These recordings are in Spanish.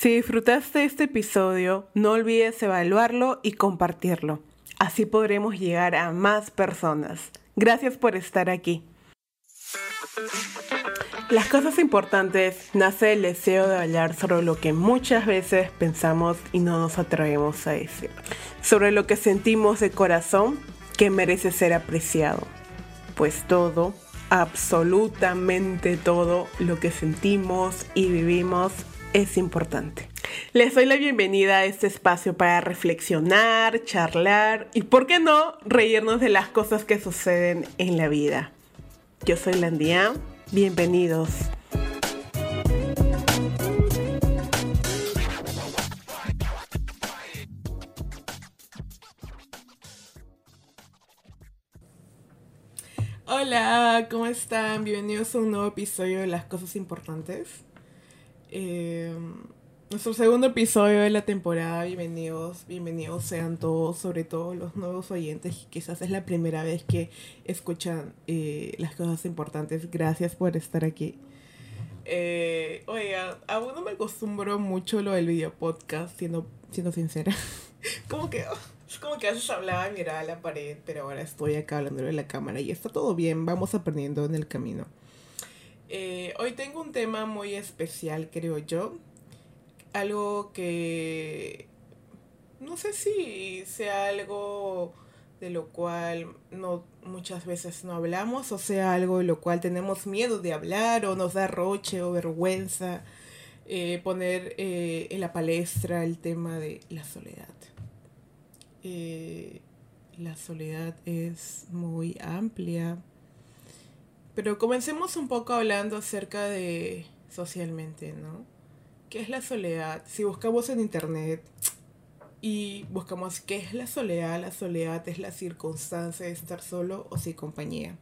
Si disfrutaste este episodio, no olvides evaluarlo y compartirlo. Así podremos llegar a más personas. Gracias por estar aquí. Las cosas importantes nace el deseo de hablar sobre lo que muchas veces pensamos y no nos atrevemos a decir. Sobre lo que sentimos de corazón que merece ser apreciado. Pues todo, absolutamente todo lo que sentimos y vivimos es importante. Les doy la bienvenida a este espacio para reflexionar, charlar y, ¿por qué no?, reírnos de las cosas que suceden en la vida. Yo soy Landia Bienvenidos. Hola, ¿cómo están? Bienvenidos a un nuevo episodio de Las Cosas Importantes. Eh, nuestro segundo episodio de la temporada, bienvenidos, bienvenidos sean todos, sobre todo los nuevos oyentes, quizás es la primera vez que escuchan eh, las cosas importantes, gracias por estar aquí. Eh, oiga, aún no me acostumbro mucho lo del video podcast, siendo, siendo sincera. como que, como que a veces hablaba y miraba a la pared, pero ahora estoy acá hablando de la cámara y está todo bien, vamos aprendiendo en el camino. Eh, hoy tengo un tema muy especial, creo yo algo que no sé si sea algo de lo cual no muchas veces no hablamos o sea algo de lo cual tenemos miedo de hablar o nos da roche o vergüenza eh, poner eh, en la palestra el tema de la soledad. La soledad es muy amplia. Pero comencemos un poco hablando acerca de socialmente, ¿no? ¿Qué es la soledad? Si buscamos en internet y buscamos qué es la soledad, la soledad es la circunstancia de estar solo o sin compañía.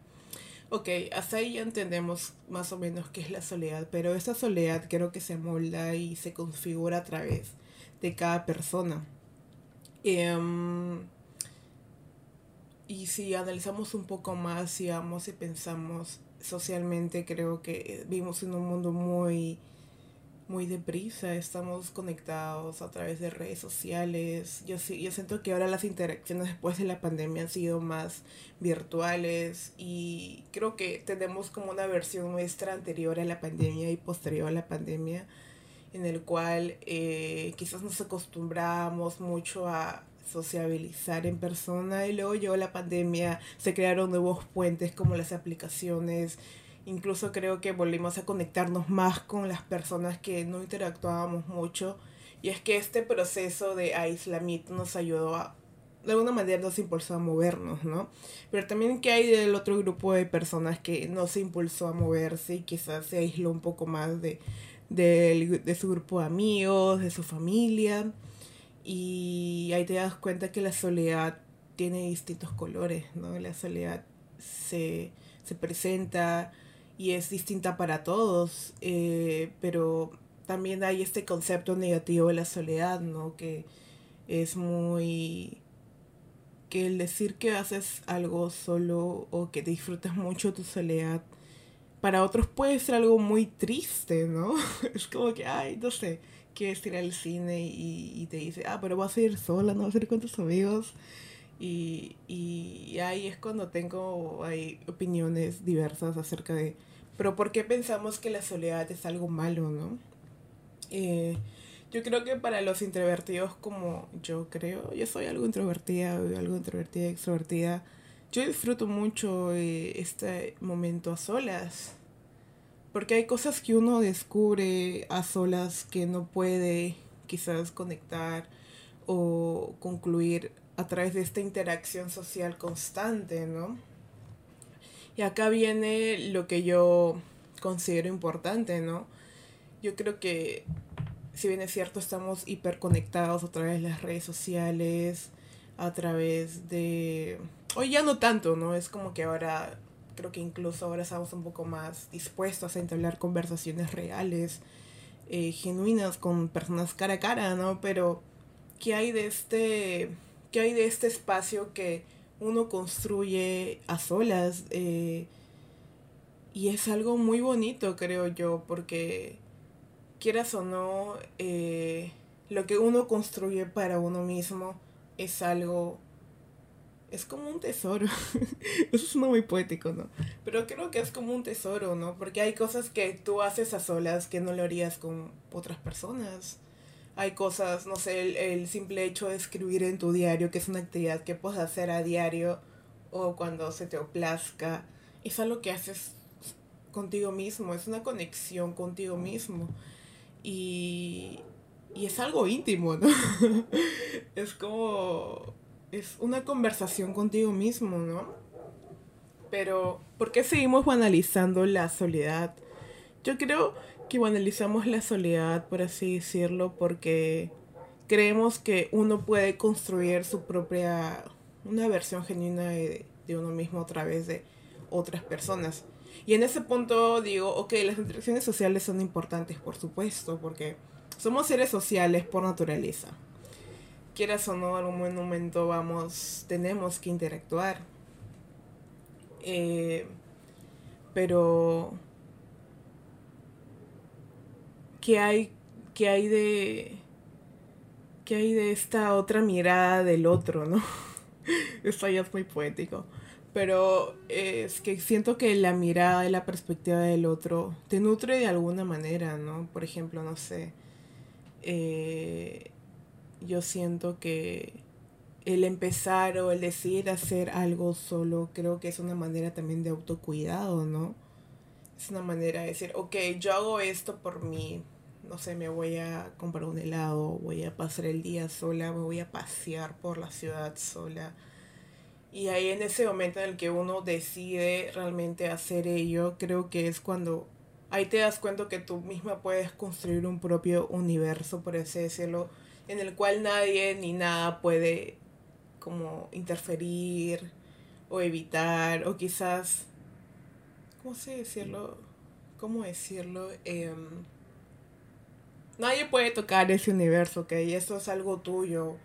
Ok, hasta ahí ya entendemos más o menos qué es la soledad, pero esa soledad creo que se molda y se configura a través de cada persona. Em, y si analizamos un poco más, digamos, y pensamos socialmente, creo que vivimos en un mundo muy muy deprisa, estamos conectados a través de redes sociales. Yo, sí, yo siento que ahora las interacciones después de la pandemia han sido más virtuales y creo que tenemos como una versión nuestra anterior a la pandemia y posterior a la pandemia en el cual eh, quizás nos acostumbramos mucho a sociabilizar en persona y luego llegó la pandemia, se crearon nuevos puentes como las aplicaciones Incluso creo que volvimos a conectarnos más con las personas que no interactuábamos mucho. Y es que este proceso de aislamiento nos ayudó a, de alguna manera nos impulsó a movernos, ¿no? Pero también que hay del otro grupo de personas que no se impulsó a moverse y quizás se aisló un poco más de, de, de su grupo de amigos, de su familia. Y ahí te das cuenta que la soledad tiene distintos colores, ¿no? La soledad se, se presenta y es distinta para todos, eh, pero también hay este concepto negativo de la soledad, ¿no? Que es muy... que el decir que haces algo solo o que disfrutas mucho tu soledad, para otros puede ser algo muy triste, ¿no? es como que, ay, no sé, quieres ir al cine y, y te dice, ah, pero vas a ir sola, no vas a ir con tus amigos. Y, y ahí es cuando tengo hay opiniones diversas acerca de pero ¿por qué pensamos que la soledad es algo malo, no? Eh, yo creo que para los introvertidos como yo creo, yo soy algo introvertida, algo introvertida, extrovertida, yo disfruto mucho eh, este momento a solas. Porque hay cosas que uno descubre a solas que no puede quizás conectar o concluir a través de esta interacción social constante, ¿no? Y acá viene lo que yo considero importante, ¿no? Yo creo que, si bien es cierto, estamos hiperconectados a través de las redes sociales, a través de... Hoy ya no tanto, ¿no? Es como que ahora, creo que incluso ahora estamos un poco más dispuestos a entablar conversaciones reales, eh, genuinas, con personas cara a cara, ¿no? Pero, ¿qué hay de este... ¿Qué hay de este espacio que uno construye a solas. Eh, y es algo muy bonito, creo yo, porque quieras o no, eh, lo que uno construye para uno mismo es algo es como un tesoro. Eso es muy poético, ¿no? Pero creo que es como un tesoro, ¿no? Porque hay cosas que tú haces a solas que no lo harías con otras personas. Hay cosas, no sé, el, el simple hecho de escribir en tu diario, que es una actividad que puedes hacer a diario o cuando se te plazca, es algo que haces contigo mismo, es una conexión contigo mismo. Y, y es algo íntimo, ¿no? es como es una conversación contigo mismo, ¿no? Pero, ¿por qué seguimos banalizando la soledad? Yo creo que banalizamos la soledad, por así decirlo, porque creemos que uno puede construir su propia, una versión genuina de, de uno mismo a través de otras personas. Y en ese punto digo, ok, las interacciones sociales son importantes, por supuesto, porque somos seres sociales por naturaleza quieras o no, algún momento vamos, tenemos que interactuar. Eh, pero, ¿qué hay, qué hay de, qué hay de esta otra mirada del otro, no? Esto ya es muy poético. Pero es que siento que la mirada y la perspectiva del otro te nutre de alguna manera, ¿no? Por ejemplo, no sé. Eh, yo siento que el empezar o el decidir hacer algo solo creo que es una manera también de autocuidado, ¿no? Es una manera de decir, ok, yo hago esto por mí, no sé, me voy a comprar un helado, voy a pasar el día sola, me voy a pasear por la ciudad sola. Y ahí en ese momento en el que uno decide realmente hacer ello, creo que es cuando ahí te das cuenta que tú misma puedes construir un propio universo, por así decirlo, en el cual nadie ni nada puede como interferir o evitar o quizás, ¿cómo sé decirlo? ¿Cómo decirlo? Em, nadie puede tocar ese universo, ¿ok? Eso es algo tuyo,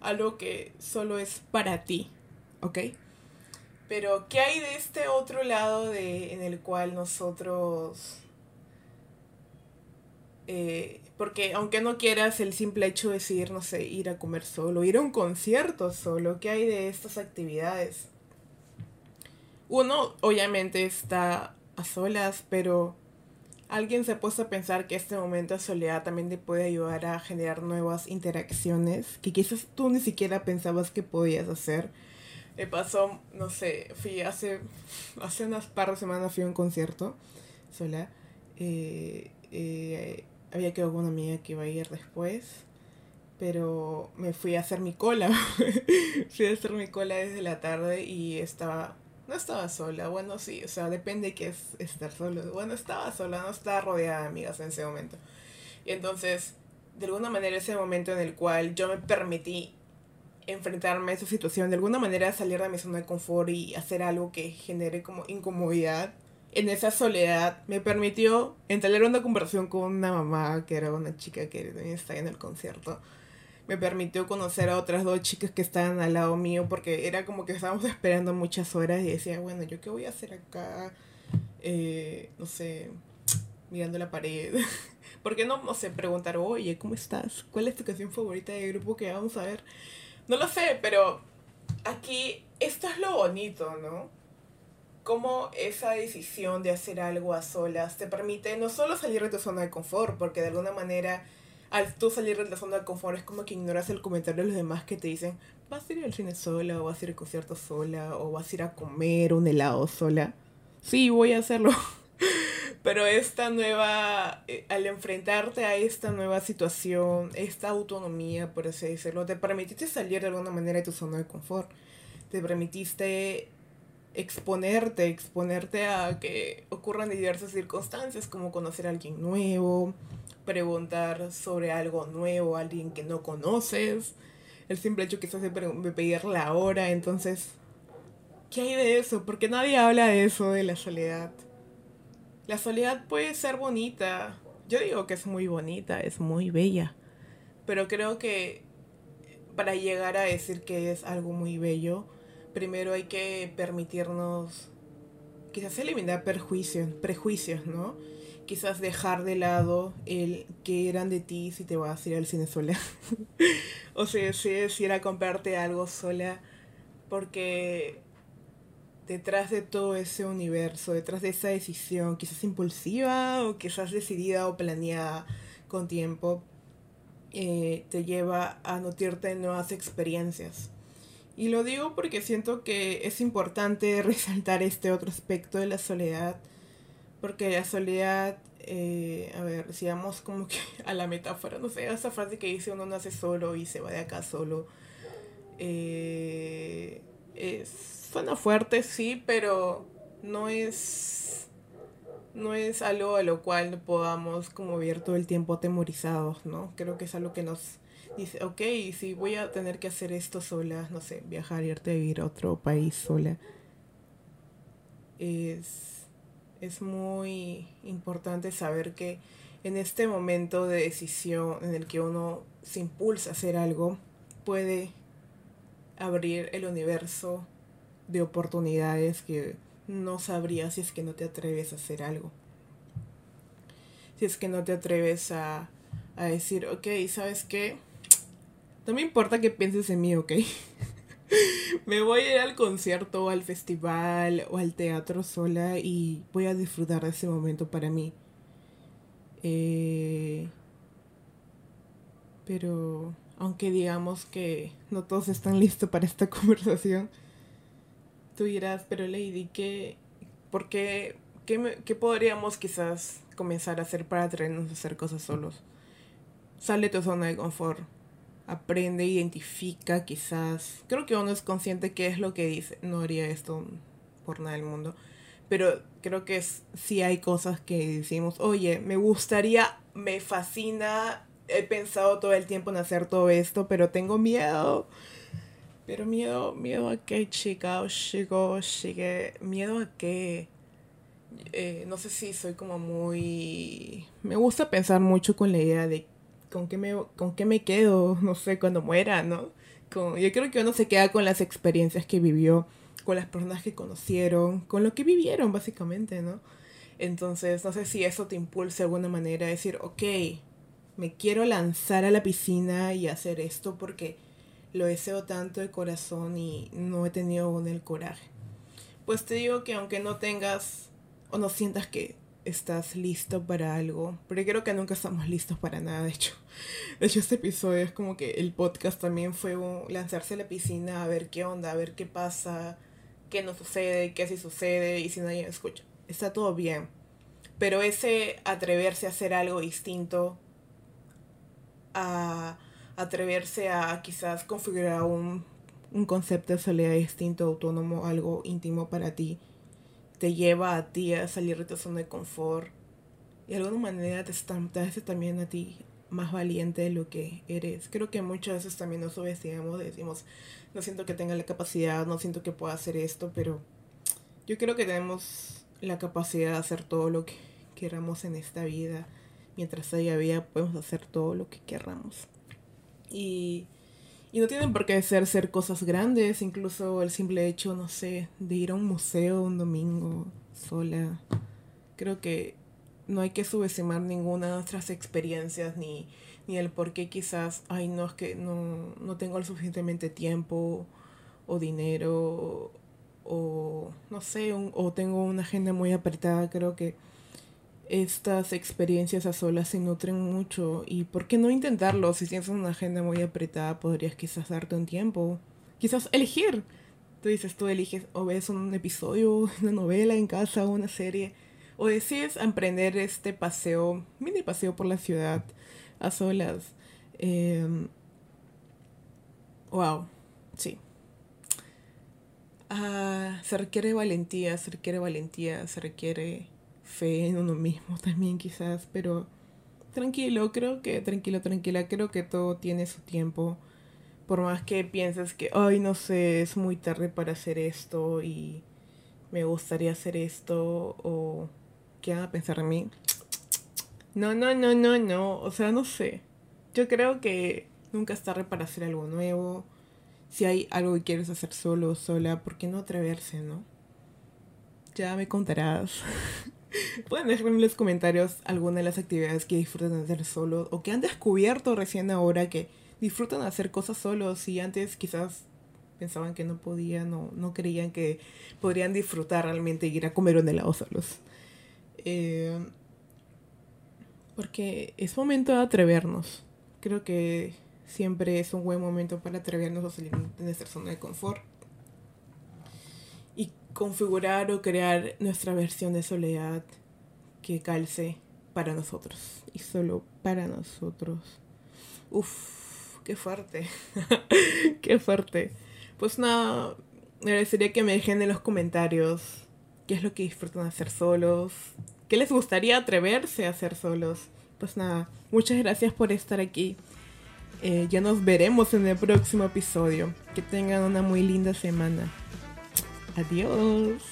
algo que solo es para ti, ¿ok? Pero, ¿qué hay de este otro lado de, en el cual nosotros eh, porque aunque no quieras el simple hecho de decir, no sé, ir a comer solo, ir a un concierto solo, ¿qué hay de estas actividades? Uno obviamente está a solas, pero alguien se ha puesto a pensar que este momento de soledad también te puede ayudar a generar nuevas interacciones que quizás tú ni siquiera pensabas que podías hacer. Me pasó, no sé, fui hace, hace unas par de semanas fui a un concierto sola. Eh, eh, había quedado con una amiga que iba a ir después, pero me fui a hacer mi cola. fui a hacer mi cola desde la tarde y estaba, no estaba sola, bueno, sí, o sea, depende de qué es estar solo. Bueno, estaba sola, no estaba rodeada de amigas en ese momento. Y entonces, de alguna manera, ese momento en el cual yo me permití enfrentarme a esa situación, de alguna manera salir de mi zona de confort y hacer algo que genere como incomodidad, en esa soledad me permitió entablar una conversación con una mamá que era una chica que también está en el concierto. Me permitió conocer a otras dos chicas que estaban al lado mío porque era como que estábamos esperando muchas horas y decía, bueno, ¿yo qué voy a hacer acá? Eh, no sé, mirando la pared. ¿Por qué no, no sé, preguntar, oye, ¿cómo estás? ¿Cuál es tu canción favorita del grupo que vamos a ver? No lo sé, pero aquí esto es lo bonito, ¿no? Cómo esa decisión de hacer algo a solas te permite no solo salir de tu zona de confort, porque de alguna manera al tú salir de la zona de confort es como que ignoras el comentario de los demás que te dicen, vas a ir al cine sola, o vas a ir al concierto sola, o vas a ir a comer un helado sola. Sí, voy a hacerlo. Pero esta nueva, eh, al enfrentarte a esta nueva situación, esta autonomía, por así decirlo, te permitiste salir de alguna manera de tu zona de confort. Te permitiste exponerte, exponerte a que ocurran diversas circunstancias, como conocer a alguien nuevo, preguntar sobre algo nuevo a alguien que no conoces, el simple hecho quizás de, de pedir la hora, entonces, ¿qué hay de eso? Porque nadie habla de eso, de la soledad. La soledad puede ser bonita, yo digo que es muy bonita, es muy bella, pero creo que para llegar a decir que es algo muy bello, primero hay que permitirnos quizás eliminar prejuicios, prejuicios, ¿no? quizás dejar de lado el que eran de ti si te vas a ir al cine sola. o si es ir a comprarte algo sola. Porque detrás de todo ese universo, detrás de esa decisión, quizás impulsiva o quizás decidida o planeada con tiempo, eh, te lleva a nutrirte en nuevas experiencias. Y lo digo porque siento que es importante resaltar este otro aspecto de la soledad, porque la soledad, eh, a ver, si vamos como que a la metáfora, no sé, esa frase que dice uno nace solo y se va de acá solo, eh, es, suena fuerte, sí, pero no es, no es algo a lo cual podamos como vivir todo el tiempo atemorizados, ¿no? Creo que es algo que nos dice, ok, si voy a tener que hacer esto sola, no sé, viajar, irte a vivir a otro país sola, es, es muy importante saber que en este momento de decisión en el que uno se impulsa a hacer algo, puede abrir el universo de oportunidades que no sabrías si es que no te atreves a hacer algo. Si es que no te atreves a, a decir, ok, ¿sabes qué? No me importa que pienses en mí, ¿ok? me voy a ir al concierto al festival o al teatro sola y voy a disfrutar de ese momento para mí. Eh, pero aunque digamos que no todos están listos para esta conversación, tú dirás, pero Lady, ¿qué, ¿por qué, qué, qué podríamos quizás comenzar a hacer para atrevernos a hacer cosas solos? Sale tu zona de confort aprende, identifica quizás. Creo que uno es consciente qué es lo que dice. No haría esto por nada del mundo. Pero creo que es, sí hay cosas que decimos, oye, me gustaría, me fascina, he pensado todo el tiempo en hacer todo esto, pero tengo miedo. Pero miedo, miedo a qué, chica, o chico, chique, miedo a qué. Eh, no sé si soy como muy... Me gusta pensar mucho con la idea de con qué me, con qué me quedo, no sé, cuando muera, ¿no? Con, yo creo que uno se queda con las experiencias que vivió, con las personas que conocieron, con lo que vivieron, básicamente, ¿no? Entonces, no sé si eso te impulsa de alguna manera a decir, ok, me quiero lanzar a la piscina y hacer esto porque lo deseo tanto de corazón y no he tenido aún el coraje. Pues te digo que aunque no tengas o no sientas que estás listo para algo. Porque creo que nunca estamos listos para nada, de hecho. De hecho, este episodio es como que el podcast también fue lanzarse a la piscina a ver qué onda, a ver qué pasa, qué no sucede, qué sí sucede y si nadie me escucha. Está todo bien. Pero ese atreverse a hacer algo distinto, a atreverse a quizás configurar un, un concepto de soledad distinto, autónomo, algo íntimo para ti, te lleva a ti a salir de tu zona de confort y de alguna manera te, te hace también a ti más valiente de lo que eres. Creo que muchas veces también nos subestimamos, decimos, no siento que tenga la capacidad, no siento que pueda hacer esto, pero yo creo que tenemos la capacidad de hacer todo lo que queramos en esta vida. Mientras haya vida podemos hacer todo lo que queramos. Y y no tienen por qué ser, ser cosas grandes, incluso el simple hecho, no sé, de ir a un museo un domingo sola. Creo que no hay que subestimar ninguna de nuestras experiencias ni, ni el por qué quizás, ay, no, es que no, no tengo el suficientemente tiempo o dinero o no sé, o tengo una agenda muy apretada. Creo que estas experiencias a solas se nutren mucho y por qué no intentarlo si tienes una agenda muy apretada podrías quizás darte un tiempo. Quizás elegir. Tú dices tú eliges o ves un episodio una novela en casa una serie o decides emprender este paseo mini paseo por la ciudad a solas. Wow em, sí. Ah, se requiere valentía se requiere valentía se requiere fe en uno mismo también quizás, pero tranquilo, creo que, tranquilo, tranquila, creo que todo tiene su tiempo. Por más que pienses que, ay, no sé, es muy tarde para hacer esto y me gustaría hacer esto o qué van a pensar de mí. No, no, no, no, no, o sea, no sé. Yo creo que nunca es tarde para hacer algo nuevo. Si hay algo que quieres hacer solo o sola, ¿por qué no atreverse, no? Ya me contarás. Pueden dejarme en los comentarios alguna de las actividades que disfrutan hacer solos o que han descubierto recién ahora que disfrutan hacer cosas solos y antes quizás pensaban que no podían o no creían que podrían disfrutar realmente ir a comer un helado solos. Eh, porque es momento de atrevernos. Creo que siempre es un buen momento para atrevernos a salir de nuestra zona de confort configurar o crear nuestra versión de soledad que calce para nosotros y solo para nosotros. Uf, qué fuerte. qué fuerte. Pues nada, agradecería que me dejen en los comentarios qué es lo que disfrutan hacer solos, qué les gustaría atreverse a hacer solos. Pues nada, muchas gracias por estar aquí. Eh, ya nos veremos en el próximo episodio. Que tengan una muy linda semana. Adiós.